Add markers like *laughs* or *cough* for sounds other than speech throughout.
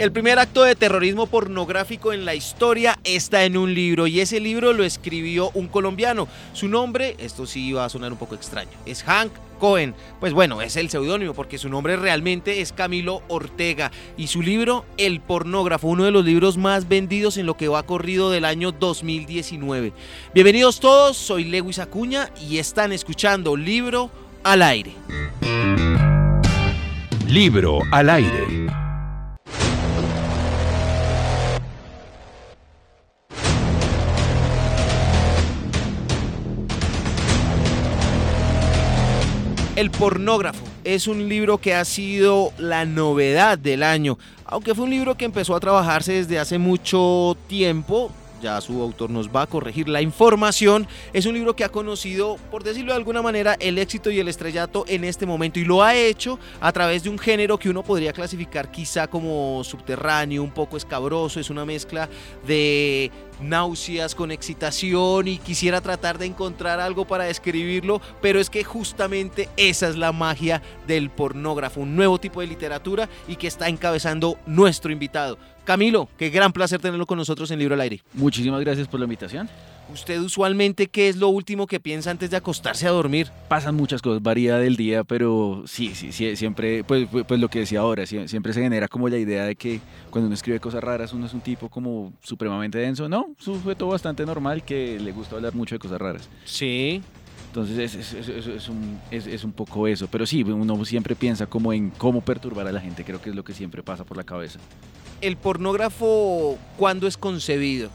El primer acto de terrorismo pornográfico en la historia está en un libro y ese libro lo escribió un colombiano. Su nombre, esto sí va a sonar un poco extraño, es Hank Cohen. Pues bueno, es el seudónimo porque su nombre realmente es Camilo Ortega y su libro El pornógrafo, uno de los libros más vendidos en lo que va corrido del año 2019. Bienvenidos todos, soy Lewis Acuña y están escuchando Libro al aire. Libro al aire. El pornógrafo es un libro que ha sido la novedad del año, aunque fue un libro que empezó a trabajarse desde hace mucho tiempo, ya su autor nos va a corregir la información, es un libro que ha conocido, por decirlo de alguna manera, el éxito y el estrellato en este momento y lo ha hecho a través de un género que uno podría clasificar quizá como subterráneo, un poco escabroso, es una mezcla de náuseas con excitación y quisiera tratar de encontrar algo para describirlo, pero es que justamente esa es la magia del pornógrafo, un nuevo tipo de literatura y que está encabezando nuestro invitado. Camilo, qué gran placer tenerlo con nosotros en Libro al Aire. Muchísimas gracias por la invitación. ¿Usted usualmente qué es lo último que piensa antes de acostarse a dormir? Pasan muchas cosas, varía del día, pero sí, sí, sí siempre, pues, pues, pues lo que decía ahora, siempre se genera como la idea de que cuando uno escribe cosas raras, uno es un tipo como supremamente denso. No, es un sujeto bastante normal que le gusta hablar mucho de cosas raras. Sí. Entonces es, es, es, un, es, un, poco eso, pero sí, uno siempre piensa como en cómo perturbar a la gente, creo que es lo que siempre pasa por la cabeza. ¿El pornógrafo cuándo es concebido?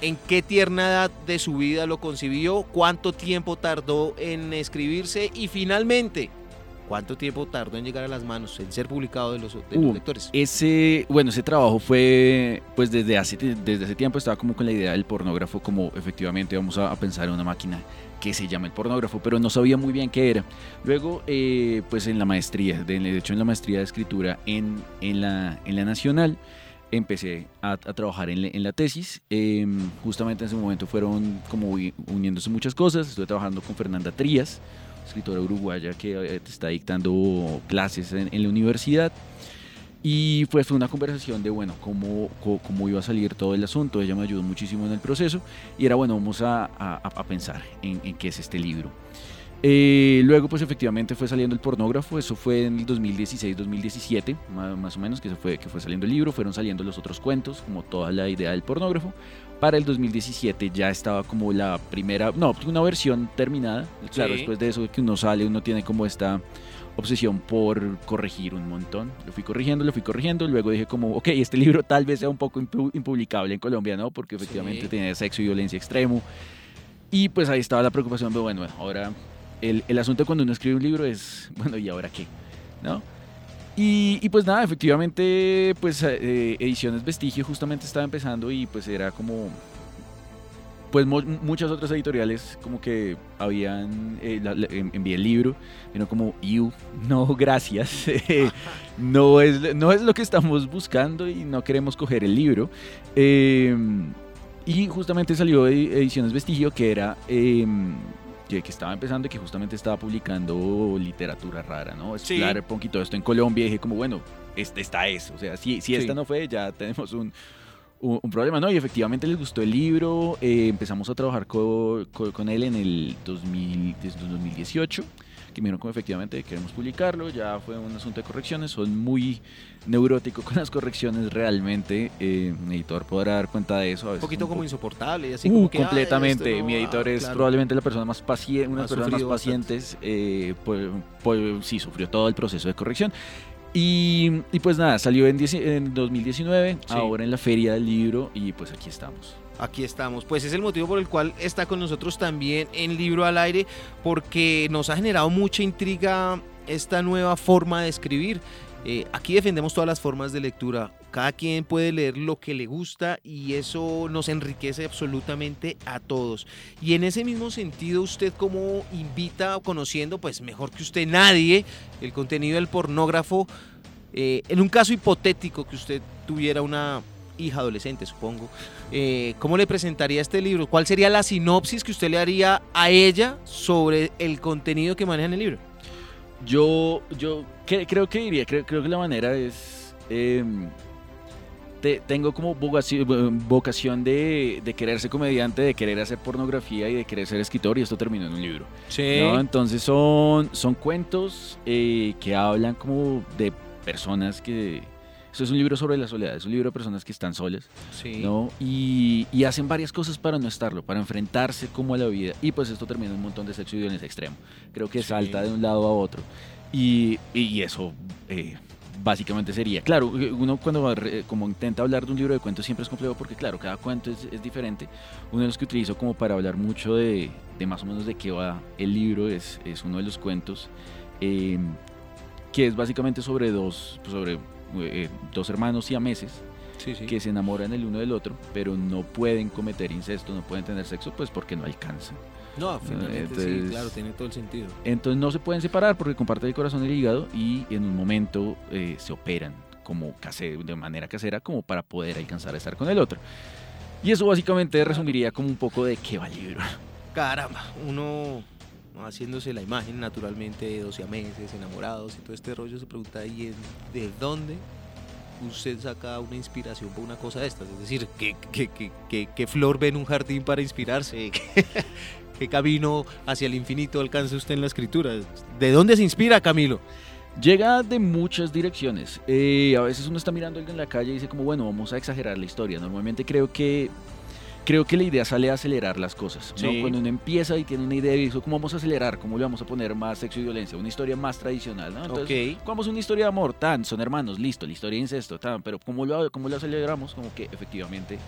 ¿En qué tierna edad de su vida lo concibió? ¿Cuánto tiempo tardó en escribirse? Y finalmente, ¿Cuánto tiempo tardó en llegar a las manos, en ser publicado de los, uh, lectores? Ese, bueno, ese trabajo fue, pues desde hace, desde ese tiempo estaba como con la idea del pornógrafo, como efectivamente vamos a, pensar en una máquina que se llama el pornógrafo, pero no sabía muy bien qué era. Luego, eh, pues en la maestría, de, hecho en la maestría de escritura en, en, la, en la Nacional, empecé a, trabajar en, la tesis. Em, justamente en ese momento fueron como uniéndose muchas cosas. Estuve trabajando con Fernanda Trías, escritora uruguaya que eh, está dictando clases en, la universidad. Y pues fue una conversación de, bueno, cómo, cómo, iba a salir todo el asunto. Ella me ayudó muchísimo en el proceso. Y era, bueno, vamos a, a, pensar en, en, qué es este libro. Eh, luego, pues efectivamente fue saliendo el pornógrafo, eso fue en el 2016-2017, más, o menos, que, se fue, que fue saliendo el libro, fueron saliendo los otros cuentos, como toda la idea del pornógrafo. Para el 2017 ya estaba como la primera, no, una versión terminada. Claro, después de eso que uno sale, uno tiene como esta obsesión por corregir un montón. Lo fui corrigiendo, lo fui corrigiendo. Luego dije como, ok, este libro tal vez sea un poco impublicable en Colombia, ¿no? Porque efectivamente tiene sexo y violencia extremo. Y pues ahí estaba la preocupación, pero bueno, ahora el, el, asunto cuando uno escribe un libro es, *laughs* bueno, ¿y ahora qué? ¿No? Y, y pues nada, efectivamente, pues eh, Ediciones Vestigio justamente estaba empezando y pues era como, pues muchas otras editoriales como que habían, eh, el libro, pero como, you, no, gracias, *laughs* no, es, no es lo que estamos buscando y no queremos coger el libro. Em, y justamente salió Ediciones Vestigio, que era... Que, estaba empezando y que justamente estaba publicando literatura rara, ¿no? Explorar un poquito esto en Colombia y dije como, bueno, este, está eso. O sea, si, si esta no fue, ya tenemos un, un, problema, ¿no? Y efectivamente les gustó el libro, eh, empezamos a trabajar con, con, él en el 2000, 2018 que me dijeron como efectivamente queremos publicarlo, ya fue un asunto de correcciones, son muy neurótico con las correcciones realmente, eh, mi editor podrá dar cuenta de eso. un poquito como, insoportable, así uh, completamente, mi editor es probablemente la persona más paciente, una de las personas más pacientes, eh, pues, pues, sí, sufrió todo el proceso de corrección. Y, y pues nada, salió en, en 2019, ahora en la feria del libro y pues aquí estamos. Aquí estamos. Pues es el motivo por el cual está con nosotros también en Libro al Aire, porque nos ha generado mucha intriga esta nueva forma de escribir. Eh, aquí defendemos todas las formas de lectura. Cada quien puede leer lo que le gusta y eso nos enriquece absolutamente a todos. Y en ese mismo sentido, usted como invita, conociendo, pues mejor que usted nadie, el contenido del pornógrafo, eh, en un caso hipotético que usted tuviera una hija adolescente, supongo, eh, ¿cómo le presentaría este libro? ¿Cuál sería la sinopsis que usted le haría a ella sobre el contenido que maneja en el libro? Yo, yo creo que diría, creo, creo que la manera es... Em, te- tengo como vocación, vocación de, de querer ser comediante, de querer hacer pornografía y de querer ser escritor y esto terminó en un libro. Sí. ¿no? Entonces son, son cuentos eh, que hablan como de personas que... Es un libro sobre la soledad, es un libro de personas que están solas, Sí. ¿no? Y, y hacen varias cosas para no estarlo, para enfrentarse como a la vida. Y pues esto termina en un montón de sexo y violencia extremo. Creo que Sí. salta de un lado a otro. Y, y eso eh, básicamente sería. Claro, uno cuando va re- como intenta hablar de un libro de cuentos siempre es complejo porque claro, cada cuento es, es diferente. Uno de los que utilizo como para hablar mucho de, de más o menos de qué va el libro es, es uno de los cuentos eh, que es básicamente sobre dos, sobre, eh, dos hermanos siameses Sí, sí. que se enamoran el uno del otro, pero no pueden cometer incesto, no pueden tener sexo, pues porque no alcanzan. No, finalmente sí, entonces- claro, tiene todo el sentido. Entonces no se pueden separar porque comparten el corazón y el hígado y en un momento eh, se operan como de manera casera como para poder alcanzar a estar con el otro. Y eso básicamente resumiría como un poco de qué va el libro. Caramba, uno haciéndose la imagen naturalmente de 12 meses, enamorados y todo este rollo, se pregunta, ¿y en- de dónde usted saca una inspiración para una cosa de estas? Es decir, ¿qué, qué, qué- qué- flor ve en un jardín para inspirarse? ¿Qué, *laughs* qué camino hacia el infinito alcanza usted en la escritura? ¿De dónde se inspira, Camilo? Llega de muchas direcciones. Eh, a veces uno está mirando a alguien en la calle y dice como, bueno, vamos a exagerar la historia. Normalmente creo que creo que la idea sale a acelerar las cosas. ¿no? Sí. Cuando uno empieza y tiene una idea y dice, ¿cómo vamos a acelerar? ¿Cómo le vamos a poner más sexo y violencia? Una historia más tradicional, ¿no? Entonces, Ok. Vamos a una historia de amor, tan, son hermanos, listo, la historia de incesto, tan, pero ¿cómo lo, cómo lo aceleramos? Como que efectivamente,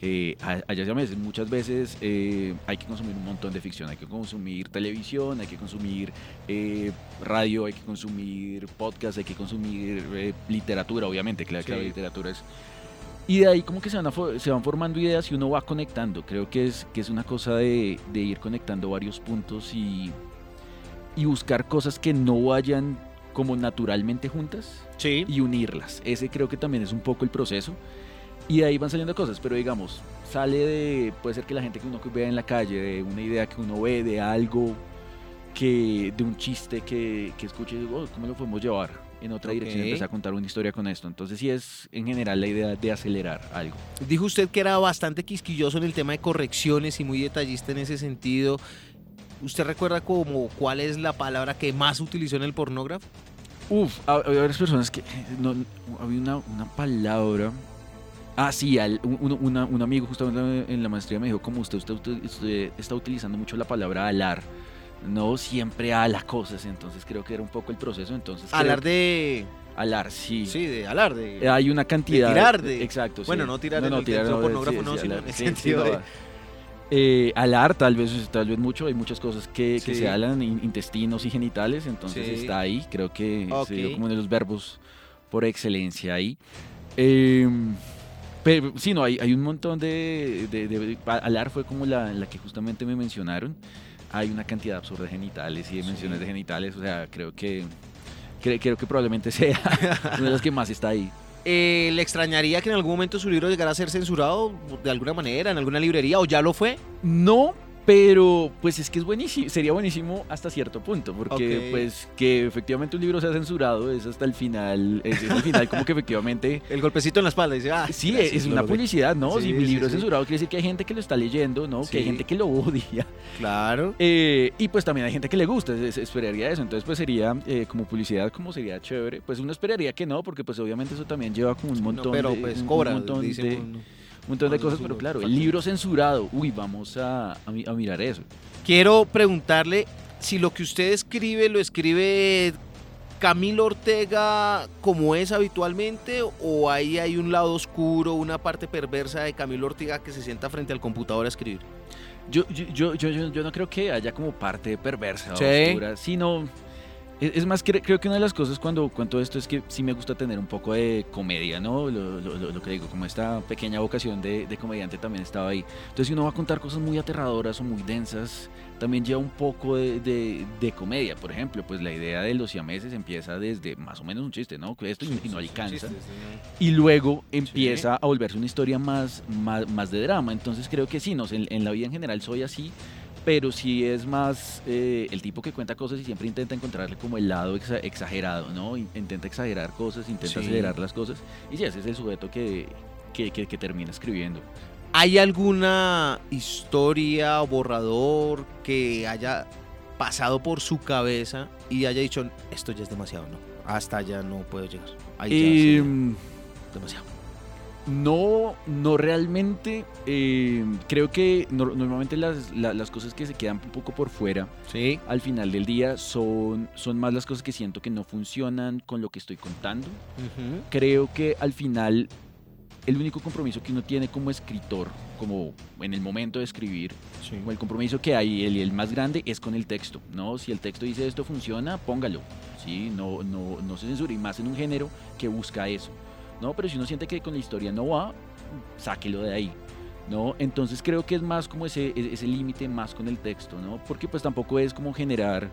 eh, allá se meses, muchas veces eh, hay que consumir un montón de ficción, hay que consumir televisión, hay que consumir eh, radio, hay que consumir podcast, hay que consumir eh, literatura, obviamente, claro que la Sí. literatura es... Y de ahí como que se van, se van formando ideas y uno va conectando. Creo que es, que es una cosa de, de ir conectando varios puntos y, y buscar cosas que no vayan como naturalmente juntas Sí. y unirlas. Ese creo que también es un poco el proceso. Y de ahí van saliendo cosas, pero digamos, sale de, puede ser que la gente que uno vea en la calle, de una idea que uno ve, de algo, que de un chiste que, que escuche, "Oh, ¿cómo lo podemos llevar? En otra dirección empezar a contar una historia con esto. Entonces sí es en general la idea de acelerar algo. Dijo usted que era bastante quisquilloso en el tema de correcciones y muy detallista en ese sentido. ¿Usted recuerda como cuál es la palabra que más utilizó en el pornógrafo? Uf, ha- había varias personas que. No, había una, una palabra. Ah, sí, al- un, un- una- un amigo justamente en la maestría me dijo: como usted, usted, usted- usted está utilizando mucho la palabra alar. No siempre ala cosas, entonces creo que era un poco el proceso. Entonces Hablar de... Alar, sí. Sí, de hablar, de... Eh, Hay una cantidad. tirar, de- Exacto. Bueno, sí. no tirar en el sentido no, pornógrafo, no, sino alar, en el sí, sentido sí, de- no. Eh, alar, tal vez, tal vez mucho. Hay muchas cosas que, que Sí. se alan, in- intestinos y genitales, entonces Sí. está ahí. Creo que Ok. se dio como uno de los verbos por excelencia ahí. Eh, pero sí, no, hay, hay un montón de, de- de- Alar fue como la, la que justamente me mencionaron. Hay una cantidad absurda de genitales y de menciones Sí. de genitales, o sea, creo que. cre- Creo que probablemente *laughs* sea una de las que más está ahí. Eh, ¿Le extrañaría que en algún momento su libro llegara a ser censurado de alguna manera, en alguna librería, o ya lo fue? No, pero pues es que es buenísimo, sería buenísimo hasta cierto punto, porque pues que efectivamente un libro sea censurado es hasta el final, es, es el final como que efectivamente... *laughs* El golpecito en la espalda, dice, ah, Sí, gracias, es una publicidad, ¿no? Sí, si mi sí, libro es censurado quiere decir que hay gente que lo está leyendo, ¿no? Que hay gente que lo odia. Claro. Eh, y pues también hay gente que le gusta, es- es- esperaría eso. Entonces pues sería eh, como publicidad, como sería chévere. Pues uno esperaría que no, porque pues obviamente eso también lleva como un No, montón pero de... pues cobra, un montón de. Un montón de cosas, pero claro, el libro censurado, uy, vamos a, a mi- a mirar eso. Quiero preguntarle si lo que usted escribe lo escribe Camilo Ortega como es habitualmente o ahí hay un lado oscuro, una parte perversa de Camilo Ortega que se sienta frente al computador a escribir. Yo, yo, yo, yo, yo- no creo que haya como parte perversa Sí. o oscura, sino... Es, es más, cre- creo que una de las cosas cuando cuento esto es que sí me gusta tener un poco de comedia, ¿no? Lo, lo- que digo, como esta pequeña vocación de, de comediante también estaba ahí. Entonces, si uno va a contar cosas muy aterradoras o muy densas, también lleva un poco de, de- de comedia. Por ejemplo, pues la idea de los siameses empieza desde más o menos un chiste, ¿no? Esto y, y no alcanza. Y luego empieza a volverse una historia más, más, más de drama. Entonces creo que sí, no, en, en la vida en general soy así, pero sí es más eh, el tipo que cuenta cosas y siempre intenta encontrarle como el lado exa- exagerado, ¿no? In- Intenta exagerar cosas, intenta Sí. acelerar las cosas. Y sí, ese es el sujeto que, que, que, que termina escribiendo. ¿Hay alguna historia o borrador que haya pasado por su cabeza y haya dicho, esto ya es demasiado, no, hasta allá no puedo llegar? Ahí ya Em, demasiado. No, no realmente. eh, creo que no- normalmente las, la- las cosas que se quedan un poco por fuera Sí. al final del día son, son más las cosas que siento que no funcionan con lo que estoy contando. Ujú. Creo que al final el único compromiso que uno tiene como escritor, como en el momento de escribir, Sí. como el compromiso que hay, el, el más grande, es con el texto, ¿no? Si el texto dice esto funciona, póngalo, ¿sí? No, no, no se censure, y más en un género que busca eso, ¿no? Pero si uno siente que con la historia no va, sáquelo de ahí, ¿no? Entonces creo que es más como ese, e- ese límite más con el texto, ¿no? Porque pues tampoco es como generar,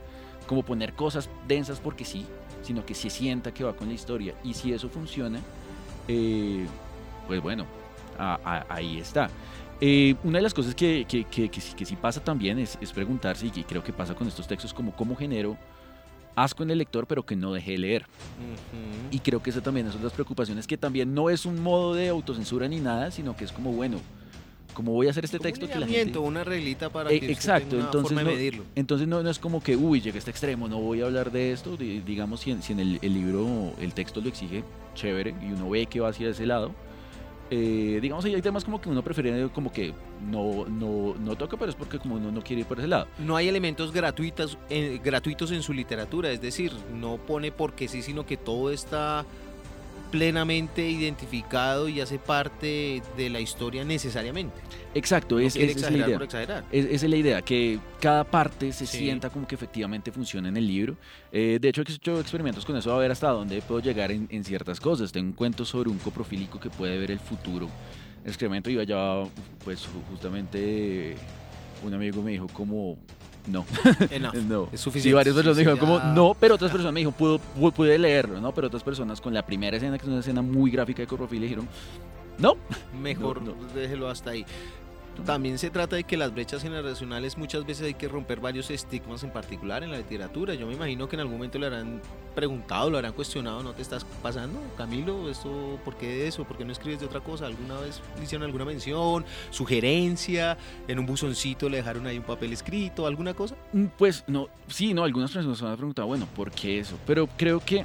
como poner cosas densas porque sí, sino que se sienta que va con la historia, y si eso funciona, eh, pues bueno, ahí está. Eh, una de las cosas que, que, que, que sí- pasa también es, es preguntarse, y creo que pasa con estos textos, como cómo genero asco en el lector, pero que no deje de leer. Ujú. Y creo que esa también es las preocupaciones, que también no es un modo de autocensura ni nada, sino que es como, bueno, ¿cómo voy a hacer este Como un texto que la gente... una reglita para Eh, que exacto, una entonces forma de no- medirlo. Entonces no, no es como que, uy, llegué a este extremo, no voy a hablar de esto. Di- digamos, si en, si en el, el libro, el texto lo exige, chévere, y uno ve que va hacia ese lado. Eh, digamos, hay temas como que uno prefiere como que no, no, no toca, pero es porque como uno no quiere ir por ese lado. No hay elementos gratuitos, eh, gratuitos en su literatura, es decir, no pone porque sí, sino que todo está plenamente identificado y hace parte de la historia necesariamente. Exacto, No es, es- es la idea. Es, es la idea, que cada parte se Sí. sienta como que efectivamente funciona en el libro. Eh, de hecho, he hecho experimentos con eso a ver hasta dónde puedo llegar en, en ciertas cosas. Tengo un cuento sobre un coprofílico que puede ver el futuro. El excremento y allá, pues ju- justamente un amigo me dijo como, no, *laughs* Enough. *laughs* no. Es suficiente. varias personas dijeron como, no, pero otras personas me dijeron, pude leerlo, ¿no? Pero otras personas con la primera escena, que es una escena muy gráfica de coprofilia, dijeron, no, *laughs* Mejor No, déjelo hasta ahí. También se trata de que las brechas generacionales muchas veces hay que romper varios estigmas en particular en la literatura. Yo me imagino que en algún momento le habrán preguntado, lo habrán cuestionado, ¿no te estás pasando, Camilo? ¿Esto, ¿Por qué eso? ¿Por qué no escribes de otra cosa? ¿Alguna vez le hicieron alguna mención, sugerencia? ¿En un buzoncito le dejaron ahí un papel escrito, alguna cosa? Mm, Pues no, sí, no, algunas personas me han preguntado, bueno, ¿por qué eso? Pero creo que,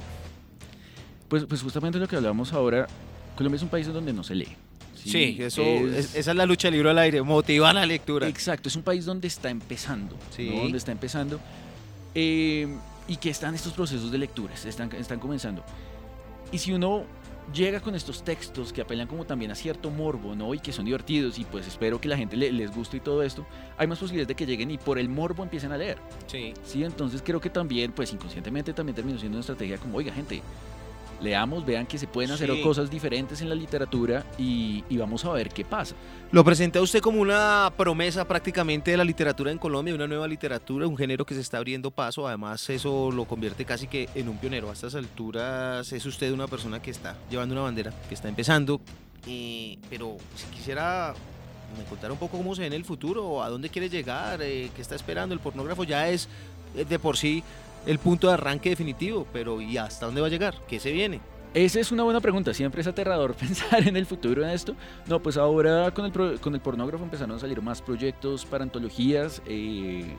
pues, pues justamente lo que hablamos ahora, Colombia es un país en donde no se lee. Sí, eso, es- es- esa es la lucha del libro al aire, motiva la lectura. Exacto, es un país donde está empezando, Sí. ¿no? donde está empezando eh, y que están estos procesos de lecturas, están, están comenzando. Y si uno llega con estos textos que apelan como también a cierto morbo, ¿no? Y que son divertidos y pues espero que la gente le- les guste y todo esto, hay más posibilidades de que lleguen y por el morbo empiecen a leer. Sí. Sí, entonces creo que también, pues inconscientemente también terminó siendo una estrategia como, oiga, gente, leamos, vean que se pueden hacer Sí. cosas diferentes en la literatura y, y vamos a ver qué pasa. Lo presenta usted como una promesa prácticamente de la literatura en Colombia, una nueva literatura, un género que se está abriendo paso. Además, eso lo convierte casi que en un pionero. A estas alturas es usted una persona que está llevando una bandera, que está empezando. eh, pero si quisiera me contar un poco cómo se ve en el futuro, a dónde quiere llegar, eh, qué está esperando. El pornógrafo ya es eh, de por sí el punto de arranque definitivo, pero ¿y hasta dónde va a llegar? ¿Qué se viene? Esa es una buena pregunta, siempre es aterrador *laughs* pensar en el futuro en esto. No, pues ahora con el, pro- con el pornógrafo empezaron a salir más proyectos para antologías. eh,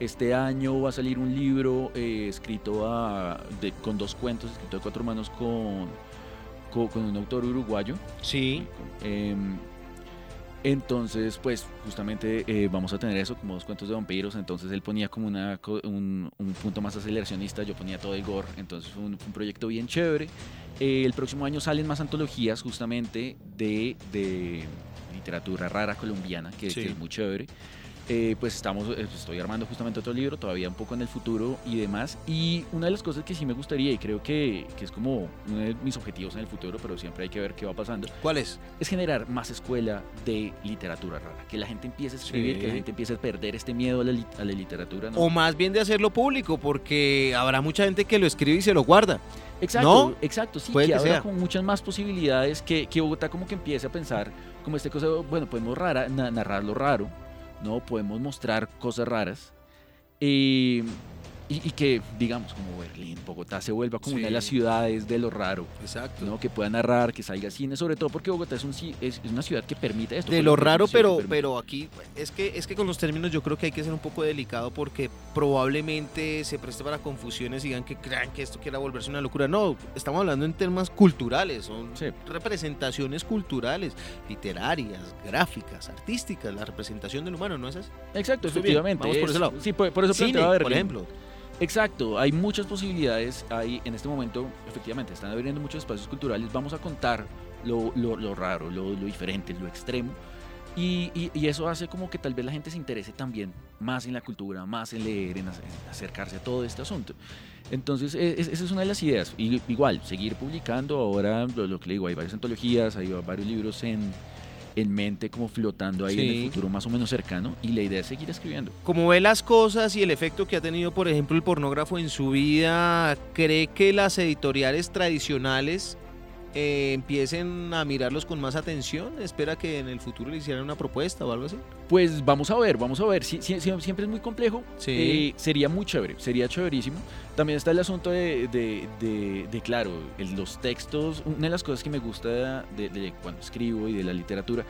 este año va a salir un libro eh, escrito a- de- con dos cuentos, escrito a cuatro manos con, con, con un autor uruguayo. Sí. Em, entonces, pues justamente eh, vamos a tener eso, como dos cuentos de vampiros. Entonces él ponía como una, un, un punto más aceleracionista, yo ponía todo el gore. Entonces fue un, proyecto bien chévere. Eh, el próximo año salen más antologías justamente de, de literatura rara colombiana, que, Sí. que es muy chévere. Eh, pues estamos, eh, estoy armando justamente otro libro, todavía un poco en el futuro y demás. Y una de las cosas que sí me gustaría, y creo que, que es como uno de mis objetivos en el futuro, pero siempre hay que ver qué va pasando, ¿Cuál es? es generar más escuela de literatura rara. Que la gente empiece a escribir, Sí. que la gente empiece a perder este miedo a la, a la literatura. ¿no? O más bien de hacerlo público, porque habrá mucha gente que lo escribe y se lo guarda. exacto, ¿no? exacto, sí, Puede que que habrá como muchas más posibilidades que, que Bogotá como que empiece a pensar como esta cosa, bueno, podemos rara, na- narrar lo raro, ¿no? Podemos mostrar cosas raras. Y, y, y que, digamos, como Berlín, Bogotá se vuelva como una de las ciudades de lo raro, Exacto. ¿no? Que pueda narrar, que salga cine, sobre todo porque Bogotá es, un, ci- es, es una ciudad que permite esto. De lo raro, pero, pero aquí es que, es que con los términos yo creo que hay que ser un poco delicado porque probablemente se preste para confusiones y digan que crean que esto quiera volverse una locura. No, estamos hablando en temas culturales, son Sí. representaciones culturales, literarias, gráficas, artísticas, la representación del humano, ¿no es así? Exacto, Estoy bien, efectivamente. vamos por es- ese lado. Sí, por, por eso Cine, por ejemplo. Exacto, hay muchas posibilidades. Hay en este momento, efectivamente, están abriendo muchos espacios culturales. Vamos a contar lo, lo- lo raro, lo, lo diferente, lo extremo. Y, y- eso hace como que tal vez la gente se interese también más en la cultura, más en leer, en, ace- en acercarse a todo este asunto. Entonces, e- es- esa es una de las ideas. Igual, seguir publicando. Ahora, lo que le digo, hay varias antologías, hay varios libros en, en mente como flotando ahí en el futuro más o menos cercano. Y la idea es seguir escribiendo. Como ve las cosas y el efecto que ha tenido, por ejemplo, el pornógrafo en su vida, ¿cree que las editoriales tradicionales eh, empiecen a mirarlos con más atención? ¿Espera que en el futuro le hicieran una propuesta o algo así? Pues vamos a ver, vamos a ver. Sí, sí, sí, siempre es muy complejo. Sí. Eh, sería muy chévere, sería chéverísimo. También está el asunto de, de, de- de, claro, el- los textos. Una de las cosas que me gusta de cuando escribo y de la literatura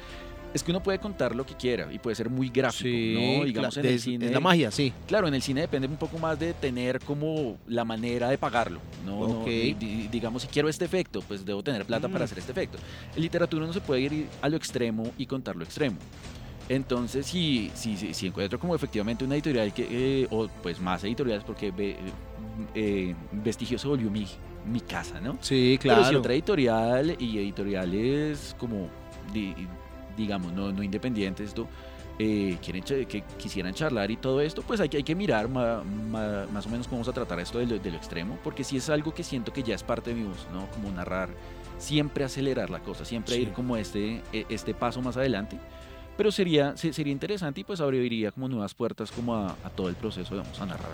es que uno puede contar lo que quiera y puede ser muy gráfico, ¿no? Digamos cla- en el es- cine. es la magia, sí. Claro, en el cine depende un poco más de tener como la manera de pagarlo, ¿no? No, Ok. di- di- digamos, si quiero este efecto, pues debo tener plata para Mm. hacer este efecto. En literatura no se puede ir a lo extremo y contar lo extremo. Entonces, si, si, si, encuentro como efectivamente una editorial que, eh, o pues más editoriales, porque ve- eh, Vestigio se volvió mi, mi casa, ¿no? Sí, Pero si otra editorial y editoriales como, di- digamos, no, no independientes, esto, eh, quieren que quisieran charlar y todo esto, pues hay que, hay que mirar ma- ma- más o menos cómo vamos a tratar esto de lo, de lo extremo, porque si es algo que siento que ya es parte de mi voz, ¿no? Como narrar, siempre acelerar la cosa, siempre Sí. ir como este, e- este paso más adelante. Pero sería, se- sería interesante y pues abriría como nuevas puertas como a, todo el proceso vamos a narrar.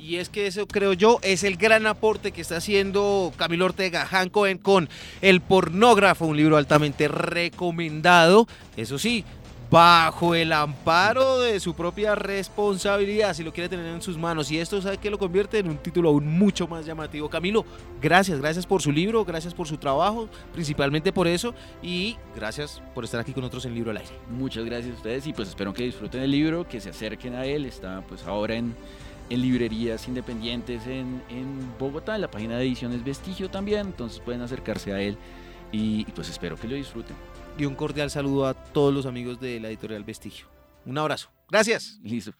Y es que eso creo yo es el gran aporte que está haciendo Camilo Ortega Hancoen con El pornógrafo, un libro altamente recomendado. Eso sí, bajo el amparo de su propia responsabilidad, si lo quiere tener en sus manos. Y esto sabe que lo convierte en un título aún mucho más llamativo. Camilo, gracias, gracias por su libro, gracias por su trabajo, principalmente por eso. Y gracias por estar aquí con nosotros en Libro al Aire. Muchas gracias a ustedes y pues espero que disfruten el libro, que se acerquen a él. Está pues ahora en, librerías independientes en, Bogotá, en la página de ediciones Vestigio también, entonces pueden acercarse a él y, pues espero que lo disfruten. Y un cordial saludo a todos los amigos de la editorial Vestigio. Un abrazo. Gracias. Listo.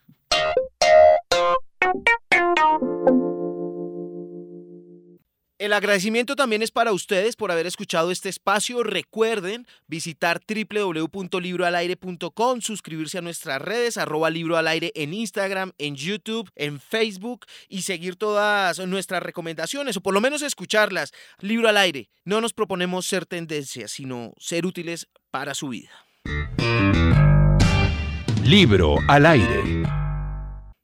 El agradecimiento también es para ustedes por haber escuchado este espacio. Recuerden visitar www.libroalaire.com, suscribirse a nuestras redes, arroba libro al aire en Instagram, en YouTube, en Facebook y seguir todas nuestras recomendaciones o por lo menos escucharlas. Libro al aire. No nos proponemos ser tendencias, sino ser útiles para su vida. Libro al aire.